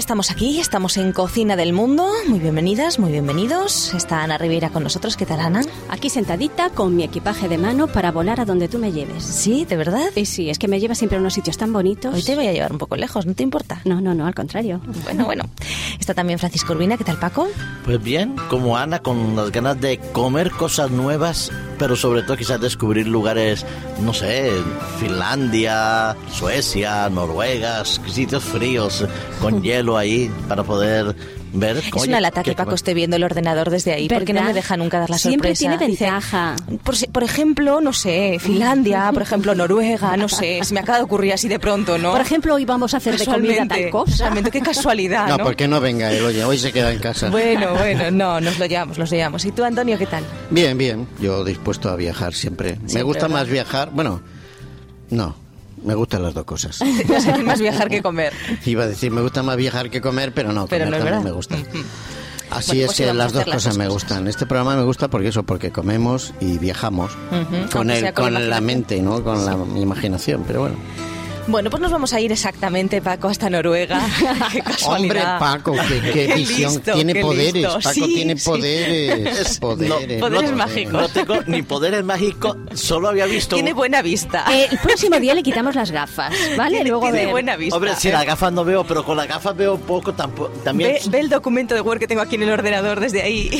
estamos aquí, estamos en Cocina del Mundo. Muy bienvenidas, muy bienvenidos. Está Ana Rivera con nosotros. ¿Qué tal, Ana? Aquí sentadita con mi equipaje de mano para volar a donde tú me lleves. Sí, ¿de verdad? Y sí, es que me llevas siempre a unos sitios tan bonitos. Hoy te voy a llevar un poco lejos, ¿no te importa? No, no, no, al contrario. Bueno, bueno. Está también Francisco Urbina. ¿Qué tal, Paco? Pues bien, como Ana, con las ganas de comer cosas nuevas, pero sobre todo quizás descubrir lugares, no sé, Finlandia, Suecia, Noruega, sitios fríos con hielo ahí para poder ver. Es Oye, una lata que Paco esté viendo el ordenador desde ahí, porque no ¿Verdad? me deja nunca dar la Siempre sorpresa. tiene Dice, ventaja. Por, por ejemplo, no sé, Finlandia, por ejemplo, Noruega, no sé, se me acaba de ocurrir así de pronto, ¿no? Por ejemplo, hoy vamos a hacer de comida tal cosa. qué casualidad, No, ¿no? porque no venga él, oye, hoy se queda en casa. Bueno, bueno, no, nos lo llevamos, los llevamos. ¿Y tú, Antonio, qué tal? Bien, bien, yo dispuesto a viajar siempre. me Siempre, gusta ¿verdad? más viajar, bueno, no, me gustan las dos cosas. No sé, más viajar que comer. Iba a decir, me gusta más viajar que comer, pero no, Pero comer no es también me gusta. Así Bueno, es pues sí, que las dos las cosas me gustan. Este programa me gusta porque eso, porque comemos y viajamos con el, con con la mente, ¿no? Con la imaginación, pero bueno. Bueno, pues nos vamos a ir exactamente, Paco, hasta Noruega. qué Hombre. Paco, qué, qué Qué visión, listo, tiene qué poderes, listo. Paco Sí, tiene sí. poderes, poderes. Poderes no- mágicos. No tengo ni poderes mágicos, solo había visto... Tiene buena vista. Eh, el próximo día le quitamos las gafas, ¿vale? Tiene, Luego tiene buena vista. Hombre, si las gafas no veo, pero con las gafas veo poco tampoco. También... Ve, ve el documento de Word que tengo aquí en el ordenador desde ahí.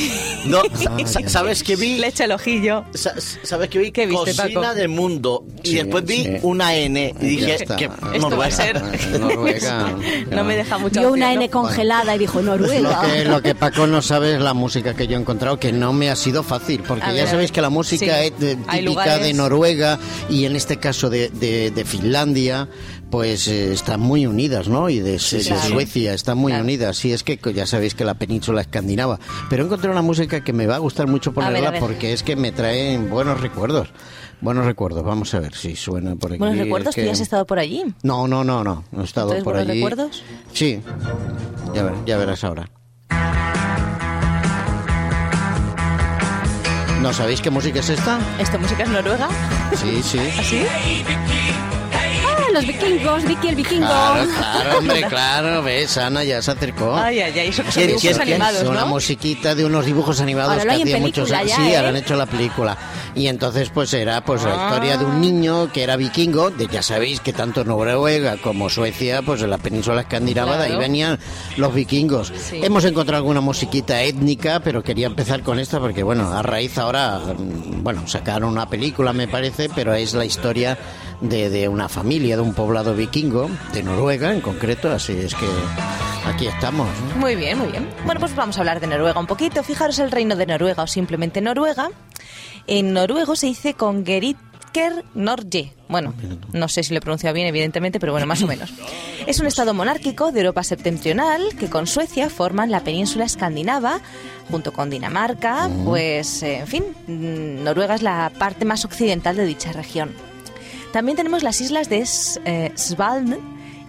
No, sa- ¿sabes qué vi? Le echa el ojillo. Sa- ¿Sabes qué vi? ¿Qué viste, Cocina Paco? del mundo. Y Sí, después vi sí. una N. Y dije está. que Esto va a Noruega. ser. Noruega. No me deja mucho. Vio una N congelada y dijo Lo Noruega. que, lo que Paco no sabe es la música que yo he encontrado, que no me ha sido fácil, porque A ya ver, sabéis que la música Sí. es de- típica de Noruega y en este caso de, de- de Finlandia, pues eh, están muy unidas, ¿no? Y de, de claro. Suecia están muy Claro. unidas. Y es que ya sabéis que la península escandinava. Pero he encontrado una música que me va a gustar mucho A ver, ponerla a ver. porque es que me traen buenos recuerdos. Buenos recuerdos, vamos a ver si suena por aquí. Buenos es recuerdos, tú que- ya has estado por allí. No, no, no, no, no he estado ¿Entonces, por buenos allí. recuerdos? Sí, ya, ver- ya verás ahora. ¿No sabéis qué música es esta? ¿Esta música es noruega? Sí, sí. ¿Así? Ah, los vikingos, Vicky el vikingo. Claro, claro, hombre, claro, ves, Ana ya se acercó. Ay, ay, ay, eso que son ¿Quién- dibujos quién- animados, es una ¿no? musiquita de unos dibujos animados Ahora que hacía muchos años. Sí, ¿eh? ahora han hecho la película. Y entonces, pues era pues la Ah. historia de un niño que era vikingo. De, ya sabéis que tanto Noruega como Suecia, pues en la península escandinava, de ahí Claro. venían los vikingos. Sí. Hemos encontrado alguna musiquita étnica, pero quería empezar con esta porque, bueno, a raíz ahora, mm, bueno, sacaron una película, me parece, pero es la historia de, de una familia, de un poblado vikingo, de Noruega en concreto, así es que aquí estamos. Muy bien, muy bien. Bueno, pues vamos a hablar de Noruega un poquito. Fijaros el reino de Noruega o simplemente Noruega. En noruego se dice con Geritker Norge. Bueno, no sé si lo he pronunciado bien, evidentemente, pero bueno, más o menos. Es un estado monárquico de Europa septentrional que con Suecia forman la península escandinava junto con Dinamarca. Pues, eh, en fin, mm, Noruega es la parte más occidental de dicha región. También tenemos las islas de eh, Svalbard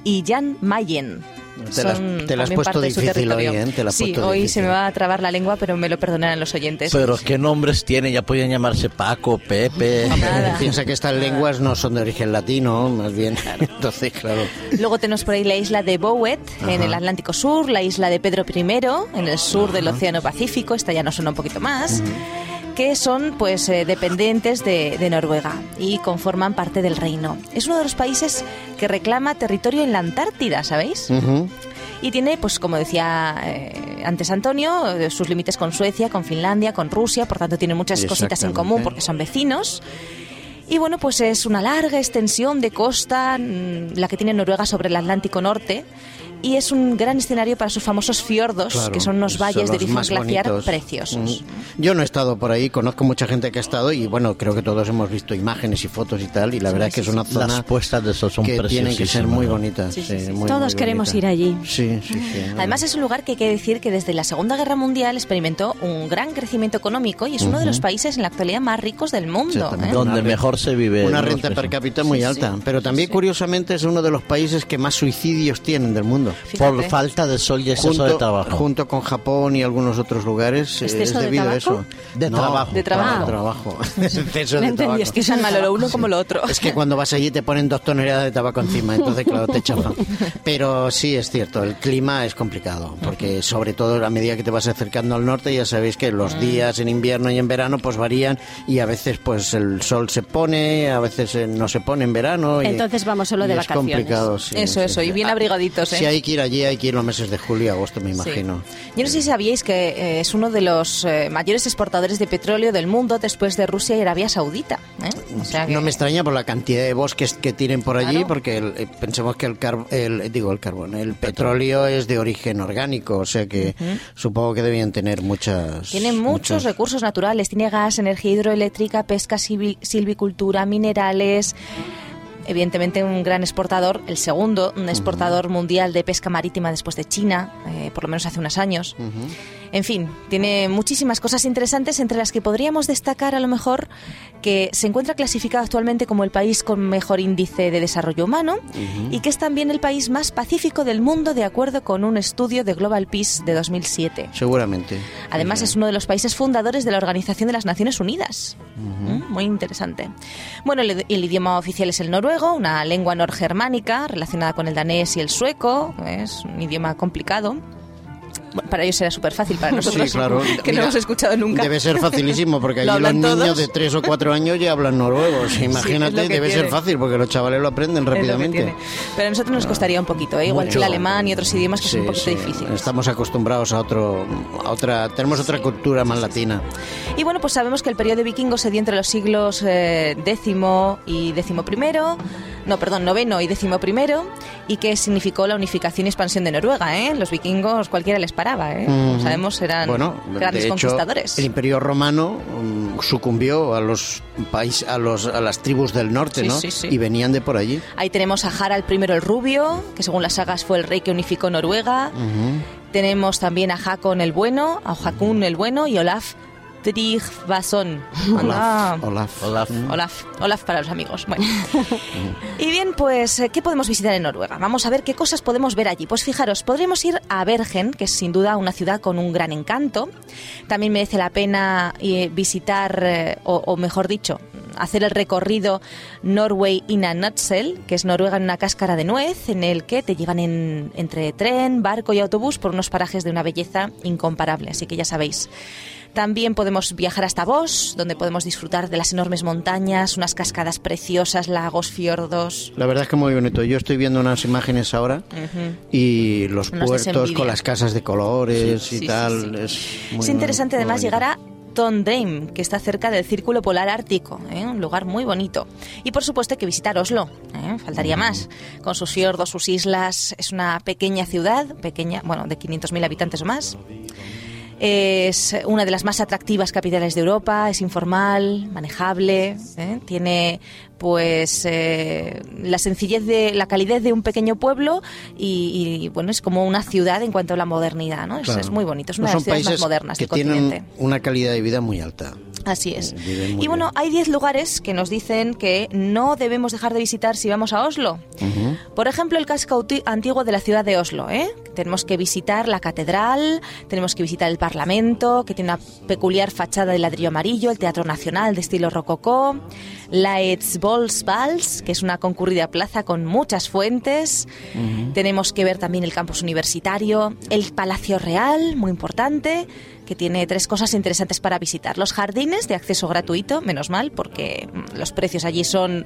y Jan Mayen. Te las- Son te las has puesto parte de su difícil hoy, territorio. ¿eh? Te las has sí, hoy difícil. se me va a trabar la lengua, pero me lo perdonarán los oyentes. Pero qué nombres tienen, ya podían llamarse Paco, Pepe. Piensa que estas lenguas no son de origen latino, más bien. Entonces, claro. Luego tenemos por ahí la isla de Bowet, en el Atlántico Sur, la isla de Pedro I, en el sur del Océano Pacífico, esta ya nos suena un poquito más, que son pues eh, dependientes de, de Noruega y conforman parte del reino. Es uno de los países que reclama territorio en la Antártida, ¿sabéis? Y tiene, pues como decía eh, antes Antonio, eh, sus límites con Suecia, con Finlandia, con Rusia, por tanto tiene muchas cositas en común porque son vecinos. Y bueno, pues es una larga extensión de costa, mm, la que tiene Noruega sobre el Atlántico Norte, y es un gran escenario para sus famosos fiordos, Claro, que son unos son valles de origen glaciar bonitos. preciosos. Mm. Yo no he estado por ahí, conozco mucha gente que ha estado y bueno, creo que todos hemos visto imágenes y fotos y tal, y la verdad es que es una zona Las puestas de sol son que tienen que ser muy bonitas. Sí, sí, sí, sí. muy, Todos muy queremos bonita. ir allí. Sí, sí, sí. Además es un lugar que hay que decir que desde la Segunda Guerra Mundial experimentó un gran crecimiento económico y es uno de los países en la actualidad más ricos del mundo. ¿eh? Donde mejor se vive. una renta per cápita muy Sí, alta, sí. pero también Sí. curiosamente es uno de los países que más suicidios tienen del mundo. Mundo. Fíjate. Por falta de sol y exceso de Junto, trabajo. junto con Japón y algunos otros lugares eh, ¿Exceso es de debido a tabaco? eso. De No, trabajo. De trabajo. de trabajo. Exceso No de entendí, tabaco. es que Es tan malo lo uno como lo otro. Es que cuando vas allí te ponen dos toneladas de tabaco encima, entonces claro, te chafan. Pero sí es cierto, el clima es complicado, porque sobre todo a medida que te vas acercando al norte ya sabéis que los días en invierno y en verano pues varían y a veces pues el sol se pone, a veces eh, no se pone en verano. Y, Entonces vamos solo de vacaciones. Es complicado, sí. Eso, sí, eso, sí. y bien abrigaditos, ¿eh? Si hay que ir allí, hay que ir los meses de julio y agosto, me Sí. imagino. Yo no sé si sabíais que eh, es uno de los eh, mayores exportadores de petróleo del mundo después de Rusia y Arabia Saudita. ¿eh? O sea que- No me extraña por la cantidad de bosques que tienen por allí, Claro. porque el- eh, pensemos que el, car- el digo el carbón, el petróleo es de origen orgánico, o sea que supongo que debían tener muchas. Tiene muchos recursos naturales, tiene gas, energía hidroeléctrica, pesca, silvi- silvicultura, minerales. Evidentemente un gran exportador, el segundo un exportador mundial de pesca marítima después de China, eh, por lo menos hace unos años. En fin, tiene muchísimas cosas interesantes entre las que podríamos destacar a lo mejor que se encuentra clasificado actualmente como el país con mejor índice de desarrollo humano y que es también el país más pacífico del mundo de acuerdo con un estudio de Global Peace de 2007. Seguramente. Además, es uno de los países fundadores de la Organización de las Naciones Unidas. Mm, Muy interesante. Bueno, el, el idioma oficial es el noruego, una lengua norgermánica relacionada con el danés y el sueco. Es un idioma complicado. Para ellos será súper fácil, para nosotros Sí, claro. que no Mira, hemos escuchado nunca. Debe ser facilísimo porque Lo allí los hablan niños de 3 o 4 años ya hablan noruego. Imagínate, es lo debe ser fácil porque los chavales lo aprenden Es lo rápidamente. Pero a nosotros nos costaría un poquito, ¿eh? igual que el alemán y otros idiomas que Sí, son un poquito sí. difíciles. Estamos acostumbrados a otro, a otra, tenemos otra cultura más latina. Y bueno, pues sabemos que el periodo vikingo se dio entre los siglos eh, décimo y décimo primero, no, perdón, noveno y décimo primero, y que significó la unificación y expansión de Noruega, ¿eh? Los vikingos cualquiera les paraba, ¿eh? Como sabemos, eran bueno, grandes de hecho, conquistadores. el Imperio Romano mm, sucumbió a los países, a los, a las tribus del norte, Sí, ¿no? sí, sí. Y venían de por allí. Ahí tenemos a Harald I el Rubio, que según las sagas fue el rey que unificó Noruega. Tenemos también a Hakon el Bueno, a Hakun el Bueno y Olaf Tryggvason. Anda. Olaf. Olaf. Olaf, Olaf para los amigos. Bueno. y bien, pues, eh, ¿qué podemos visitar en Noruega? Vamos a ver qué cosas podemos ver allí. Pues fijaros, podríamos ir a Bergen, que es sin duda una ciudad con un gran encanto. También merece la pena eh, visitar, eh, o, o mejor dicho, hacer el recorrido Norway in a Nutshell, que es Noruega en una cáscara de nuez, en el que te llevan en- entre tren, barco y autobús por unos parajes de una belleza incomparable. Así que ya sabéis. También podemos viajar hasta Voss, donde podemos disfrutar de las enormes montañas, unas cascadas preciosas, lagos, fiordos. La verdad es que muy bonito. Yo estoy viendo unas imágenes ahora y los Unos puertos con las casas de colores Sí, y sí, tal. sí. Es, muy Es interesante muy además llegar a Trondheim, que está cerca del Círculo Polar Ártico, ¿eh? un lugar muy bonito. Y por supuesto hay que visitar Oslo, ¿eh? faltaría más. Con sus fiordos, sus islas, es una pequeña ciudad, pequeña, bueno, de 500.000 habitantes o más. Es una de las más atractivas capitales de Europa, es informal, manejable, ¿eh? tiene pues eh, la sencillez de la calidez de un pequeño pueblo y, y, bueno es como una ciudad en cuanto a la modernidad, ¿no? Es- Claro. Es, muy bonito, es una No de las ciudades más modernas que del tienen continente. una calidad de vida muy alta. Así es. muy Y bueno, bien. hay 10 lugares que nos dicen que no debemos dejar de visitar si vamos a Oslo. Por ejemplo, el casco antiguo de la ciudad de Oslo. ¿eh? Tenemos que visitar la catedral, tenemos que visitar el Parlamento, que tiene una peculiar fachada de ladrillo amarillo, el Teatro Nacional de estilo rococó, la Que es una concurrida plaza con muchas fuentes. Tenemos que ver también el campus universitario, el Palacio Real, muy importante que tiene tres cosas interesantes para visitar. Los jardines de acceso gratuito, menos mal, porque mm, los precios allí son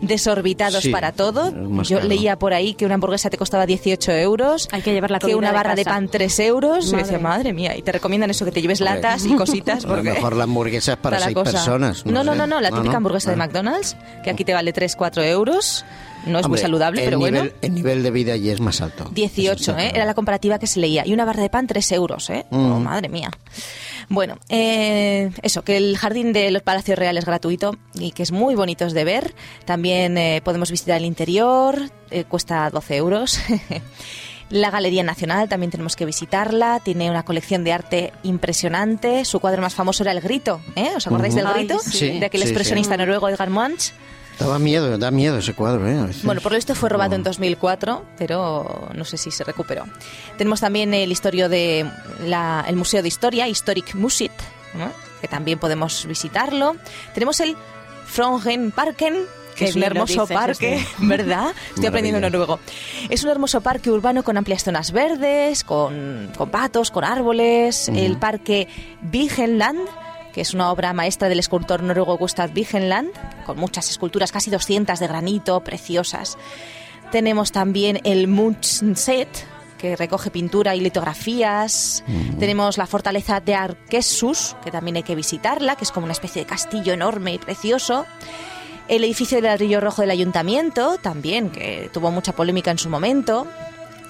desorbitados Sí, para todo. Yo caro. leía por ahí que una hamburguesa te costaba 18 euros. Hay que llevar la que una de barra de, pan 3 euros. Y Madre. decía, madre mía, y te recomiendan eso, que te lleves Hombre. latas y cositas. A lo Porque mejor la hamburguesa es para la seis cosa. personas. No, no, no, no, la típica ¿no? hamburguesa de Ah. McDonald's, que aquí te vale 3, 4 euros. No es muy saludable, pero nivel, bueno. El nivel de vida allí es más alto. 18, Eso está ¿eh? claro. Era la comparativa que se leía. Y una barra de pan, 3 euros, ¿eh? Oh, Mm. madre mía. Bueno, eh, eso, que el jardín de los Palacios Reales es gratuito y que es muy bonito de ver. También eh, podemos visitar el interior, eh, cuesta 12 euros. La Galería Nacional también tenemos que visitarla. Tiene una colección de arte impresionante. Su cuadro más famoso era El Grito. ¿eh? ¿Os acordáis del Grito? sí. Sí, De aquel sí, expresionista sí. noruego Edgar Munch. Daba miedo, da miedo ese cuadro, ¿eh? Bueno, por lo visto fue robado en No. 2004, pero no sé si se recuperó. Tenemos también el historia de la- el Museo de Historia, Historic Museet, ¿no? que también podemos visitarlo. Tenemos el Froggenparken, que Qué es un hermoso dices, parque, sí. ¿verdad? Estoy aprendiendo noruego. Es un hermoso parque urbano con amplias zonas verdes, con, con patos, con árboles. El parque Vigenland, que es una obra maestra del escultor noruego Gustav Vigenland, con muchas esculturas, casi 200 de granito, preciosas. Tenemos también el Munchset, que recoge pintura y litografías. Tenemos la fortaleza de Arquesus, que también hay que visitarla, que es como una especie de castillo enorme y precioso. El edificio de ladrillo rojo del ayuntamiento, también, que tuvo mucha polémica en su momento.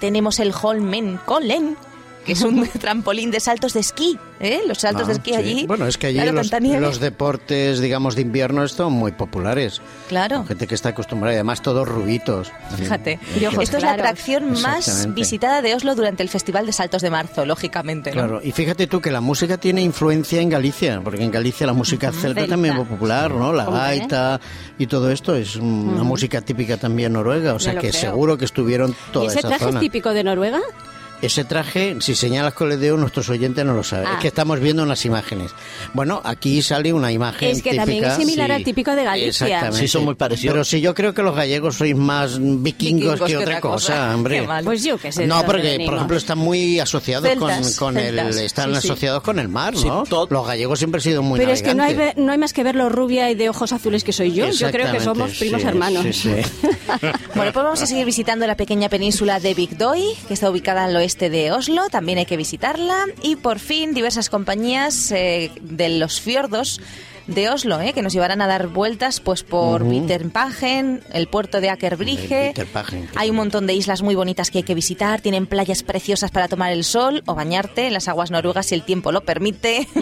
Tenemos el Holmenkollen, que es un trampolín de saltos de esquí. ¿eh? Los saltos Ah, de esquí sí. allí. Bueno, es que allí claro, los, los deportes, digamos, de invierno son muy populares. Claro. Con gente que está acostumbrada y además todos rubitos. Fíjate, Y ojos esto es la atracción más visitada de Oslo durante el Festival de Saltos de Marzo, lógicamente. ¿no? Claro, y fíjate tú que la música tiene influencia en Galicia, porque en Galicia la música celta también es popular, ¿no? La gaita y todo esto es una música típica también noruega, o sea que creo. seguro que estuvieron ¿Y toda ese esa traje zona. es típico de Noruega? Ese traje, si señalas con el dedo, nuestros oyentes no lo saben. Ah. Es que estamos viendo unas imágenes. Bueno, aquí sale una imagen Es que también típica. es similar sí. al típico de Galicia. Exactamente. Sí, son muy parecidos. Pero si yo creo que los gallegos sois más vikingos, Vikingos que que otra cosa, cosa. hombre. Qué mal. Pues yo que sé. No, porque por ejemplo están muy asociados Celtas, con, con el están sí, sí. asociados con el mar, Sí, ¿no? todo- Los gallegos siempre han sido muy Pero es que no hay, no hay más que ver lo rubia y de ojos azules que soy yo. Yo creo que somos primos sí, hermanos. sí, sí. Bueno, pues vamos a seguir visitando la pequeña península de Vigdoy, que está ubicada al oeste de Oslo, también hay que visitarla. Y por fin diversas compañías eh, de los fiordos de Oslo, eh, que nos llevarán a dar vueltas pues por Viterpagen, el puerto de Aker Brygge. El Viterpagen, qué Hay un montón de islas muy bonitas que hay que visitar, tienen playas preciosas para tomar el sol o bañarte en las aguas noruegas si el tiempo lo permite.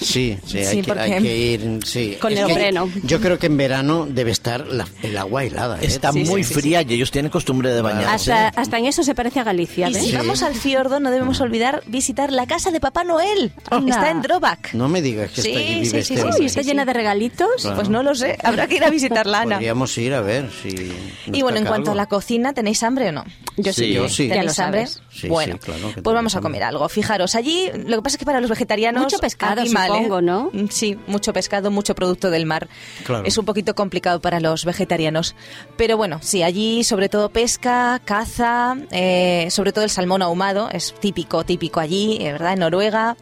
Sí, sí, hay, Sí, que, porque- hay que ir. Sí. Con Es el que neopreno. Yo creo que en verano debe estar la- el agua helada. ¿eh? Está Sí, muy sí, sí, fría y ellos tienen costumbre de bañarse. Hasta, hasta en eso se parece a Galicia. Y si Sí. vamos al fiordo no debemos olvidar visitar la casa de Papá Noel. Está en Drobak. No me digas que Sí, está allí sí, vive sí, este sí, llena de regalitos. Claro. Pues no lo sé, habrá que ir a visitarla, Ana. Podríamos ir a ver si. Y bueno, en cuanto a calvo. la cocina, ¿tenéis hambre o no? Yo Sí. sí. Yo sí. Ya ¿Tenéis lo hambre? sabes. Sí, bueno, sí, claro pues vamos a comer algo. Fijaros, allí lo que pasa es que para los vegetarianos... Mucho pescado, aquí mal, ¿eh? supongo, ¿no? Mm, Sí, mucho pescado, mucho producto del mar. Claro. Es un poquito complicado para los vegetarianos. Pero bueno, sí, allí sobre todo pesca, caza, eh, sobre todo el salmón ahumado, es típico, típico allí, eh, ¿verdad? En Noruega.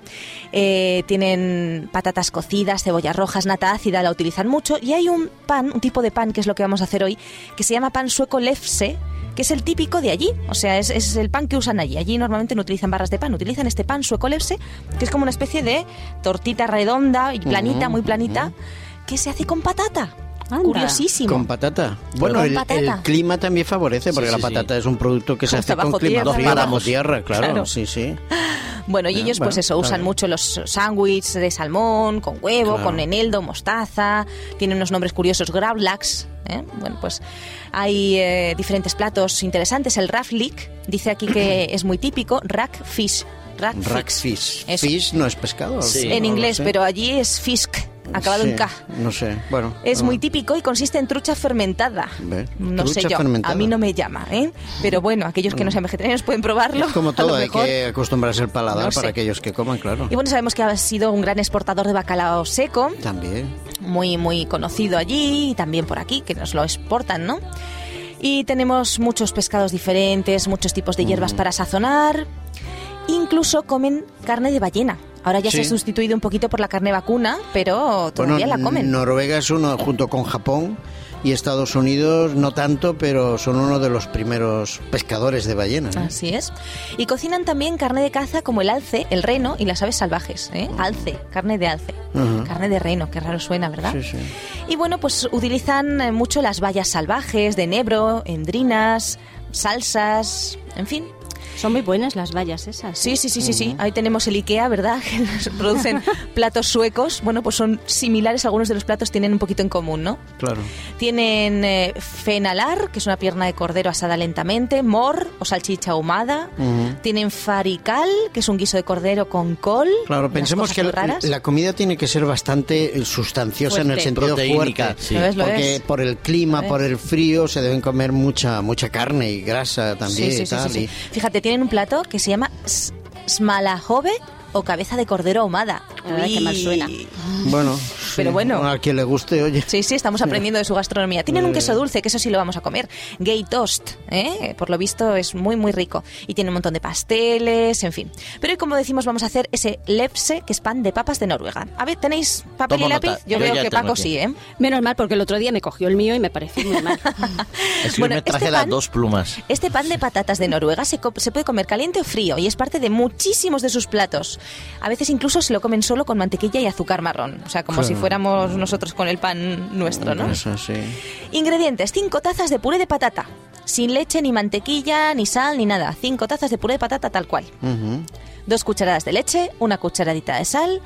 Eh, tienen patatas cocidas, cebollas rojas, nata ácida, la utilizan mucho. Y hay un pan, un tipo de pan, que es lo que vamos a hacer hoy, que se llama pan sueco lefse, que es el típico de allí. O sea, es, es el pan que usan allí. Allí normalmente no utilizan barras de pan, utilizan este pan sueco lefse, que es como una especie de tortita redonda y planita, muy planita, que se hace con patata. Anda. Curiosísimo. Con patata. Bueno, Con el, patata. el clima también favorece, porque Sí, la sí, patata es un producto que se hace con bajo clima tierra. frío, bajo Paramos. tierra, claro, Claro. sí, sí. Bueno, y Ah, ellos pues bueno, eso, usan mucho los sándwiches de salmón, con huevo, Claro. con eneldo, mostaza, tienen unos nombres curiosos, gravlax. ¿eh? Bueno, pues hay eh, diferentes platos interesantes. El raflik dice aquí que es muy típico, rack fish. Rack, Rackfish. Eso. Fish no es pescado. No En inglés, pero allí es fisk, acabado Sí, en K. No sé, bueno. Es muy típico y consiste en trucha fermentada. Ve, No sé trucha yo, fermentada. a mí no me llama, ¿eh? Pero bueno, aquellos que no sean vegetarianos pueden probarlo. Es como todo, hay que acostumbrarse el paladar No para sé. aquellos que coman, claro. Y bueno, sabemos que ha sido un gran exportador de bacalao seco, También. muy, muy conocido allí y también por aquí, que nos lo exportan, ¿no? Y tenemos muchos pescados diferentes, muchos tipos de Mm. hierbas para sazonar. Incluso comen carne de ballena. Ahora ya se ha sustituido un poquito por la carne vacuna, pero todavía bueno, la comen. Noruega es uno, junto con Japón y Estados Unidos, no tanto, pero son uno de los primeros pescadores de ballena. ¿eh? Así es. Y cocinan también carne de caza como el alce, el reno y las aves salvajes. ¿eh? Alce, carne de alce. Carne de reno, qué raro suena, ¿verdad? Sí, sí. Y bueno, pues utilizan eh, mucho las bayas salvajes de enebro, endrinas, salsas, en fin. Son muy buenas las vallas esas. Sí, sí, sí, sí, sí. Ahí tenemos el IKEA, ¿verdad? Que nos producen platos suecos. Bueno, pues son similares, algunos de los platos tienen un poquito en común, ¿no? Claro. Tienen eh, fenalar, que es una pierna de cordero asada lentamente, mor o salchicha ahumada. Tienen farical, que es un guiso de cordero con col. Claro, pensemos que la, la comida tiene que ser bastante eh, sustanciosa en el Fuerte. sentido Proteínica, fuerte. sí. Lo es, lo porque es. por el clima, por el frío, se deben comer mucha mucha carne y grasa también Sí, sí, y sí, tal. sí, sí. y- Fíjate, tienen un plato que se llama s- smalahove o cabeza de cordero ahumada. Ay, qué mal suena. Bueno, Pero sí, bueno. A quien le guste, oye. Sí, sí, estamos aprendiendo de su gastronomía. Tienen un queso dulce, que eso sí lo vamos a comer. Gay toast, ¿eh? por lo visto es muy, muy rico. Y tiene un montón de pasteles, en fin. Pero hoy, como decimos, vamos a hacer ese lepse, que es pan de papas de Noruega. A ver, ¿tenéis papel Tomo y lápiz? nota. Yo, Yo veo que Paco aquí. sí, ¿eh? Menos mal, porque el otro día me cogió el mío y me pareció muy mal. Es que Bueno, me traje este las pan- dos plumas. Este pan de patatas de Noruega se puede comer caliente o frío y es parte de muchísimos de sus platos. A veces incluso se lo comen solo con mantequilla y azúcar marrón. O sea, como Claro. si fuéramos nosotros con el pan nuestro, ¿no? Eso sí. Ingredientes: 5 tazas de puré de patata. Sin leche, ni mantequilla, ni sal, ni nada. 5 tazas de puré de patata tal cual. Dos cucharadas de leche, una cucharadita de sal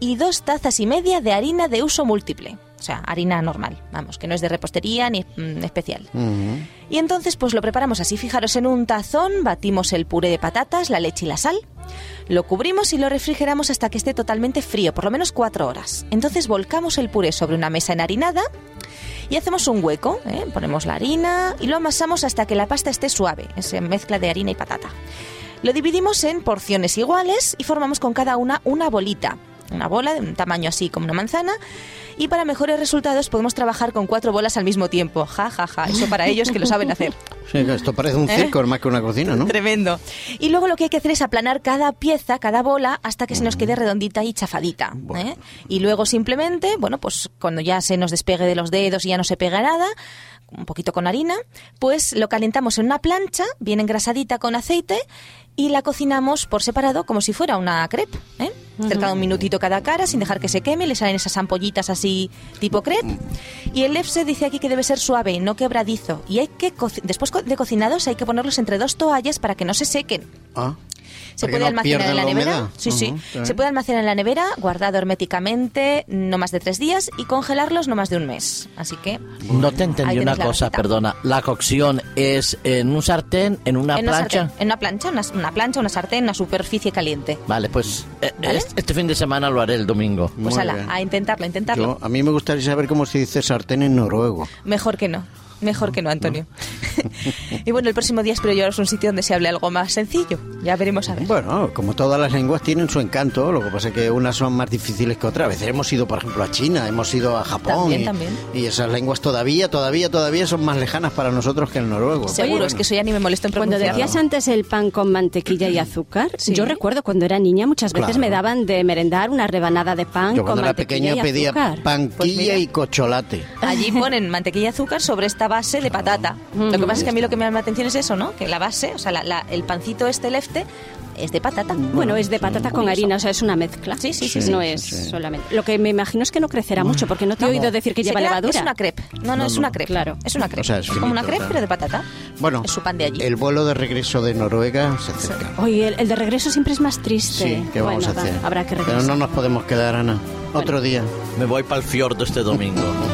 y dos tazas y media de harina de uso múltiple. O sea, harina normal, vamos, que no es de repostería ni mm, especial. Y entonces pues lo preparamos así, fijaros, en un tazón batimos el puré de patatas, la leche y la sal, lo cubrimos y lo refrigeramos hasta que esté totalmente frío, por lo menos cuatro horas. Entonces volcamos el puré sobre una mesa enharinada y hacemos un hueco, ¿eh? ponemos la harina y lo amasamos hasta que la pasta esté suave, esa mezcla de harina y patata. Lo dividimos en porciones iguales y formamos con cada una una bolita, una bola de un tamaño así como una manzana. Y para mejores resultados podemos trabajar con cuatro bolas al mismo tiempo. Ja, ja, ja. Eso para ellos que lo saben hacer. Sí, esto parece un ¿Eh? circo más que una cocina, ¿no? Tremendo. Y luego lo que hay que hacer es aplanar cada pieza, cada bola, hasta que se nos quede redondita y chafadita. ¿eh? Y luego simplemente, bueno, pues cuando ya se nos despegue de los dedos y ya no se pega nada, un poquito con harina, pues lo calentamos en una plancha, bien engrasadita con aceite, y la cocinamos por separado como si fuera una crepe. ¿eh? Cerca de un minutito cada cara, sin dejar que se queme, le salen esas ampollitas así tipo crepe. Y el lefse dice aquí que debe ser suave, no quebradizo. Y hay que después de cocinados hay que ponerlos entre dos toallas para que no se sequen. Ah, Se puede no almacenar en la la nevera. Sí, sí. Está bien. Se puede almacenar en la nevera, guardado herméticamente, no más de tres días, y congelarlos no más de un mes. Así que. No te entendí una cosa, perdona. La cocción es en un sartén, en una en una plancha. sartén, en una plancha, una, una plancha, una sartén, una superficie caliente. Vale, pues eh, ¿Vale? este, este fin de semana lo haré el domingo. Pues ala, a intentarlo, a intentarlo. yo- a mí me gustaría saber cómo se dice sartén en noruego. Mejor que no. Mejor que no, Antonio. Y bueno, el próximo día espero llevaros a un sitio donde se hable algo más sencillo. Ya veremos a ver. Bueno, como todas las lenguas tienen su encanto, lo que pasa es que unas son más difíciles que otras. A veces hemos ido, por ejemplo, a China, hemos ido a Japón. También, y, también. y esas lenguas todavía, todavía, todavía son más lejanas para nosotros que el noruego. Seguro, Pero es que bueno. eso ya ni me molesto en Cuando decías antes el pan con mantequilla y azúcar, Sí. yo recuerdo cuando era niña muchas veces Claro. me daban de merendar una rebanada de pan Yo con cuando era mantequilla pequeño y pedía azúcar. panquilla Pues y cocholate. Allí ponen mantequilla y azúcar sobre esta base de patata. Lo que pasa es que mí lo que me llama la atención es eso, ¿no? Que la base, o sea, la- la- el pancito este lefte es de patata. Bueno, es de patata con Curioso. harina, o sea, es una mezcla. Sí, sí, sí, No sí, es sí. solamente. Lo que me imagino es que no crecerá mucho, porque no te he oído decir que lleva levadura. Es una crepe. No, no, es una crepe. claro. Es una crepe. O sea, es como una crepe, claro. pero de patata. Bueno, Es su pan de allí. el vuelo de regreso de Noruega se acerca. Oye, el, el de regreso siempre es más triste. Sí, ¿qué vamos Bueno, a hacer? va, habrá que Pero regresar. no nos podemos quedar, Ana. Otro día. Me voy para el fiordo este domingo.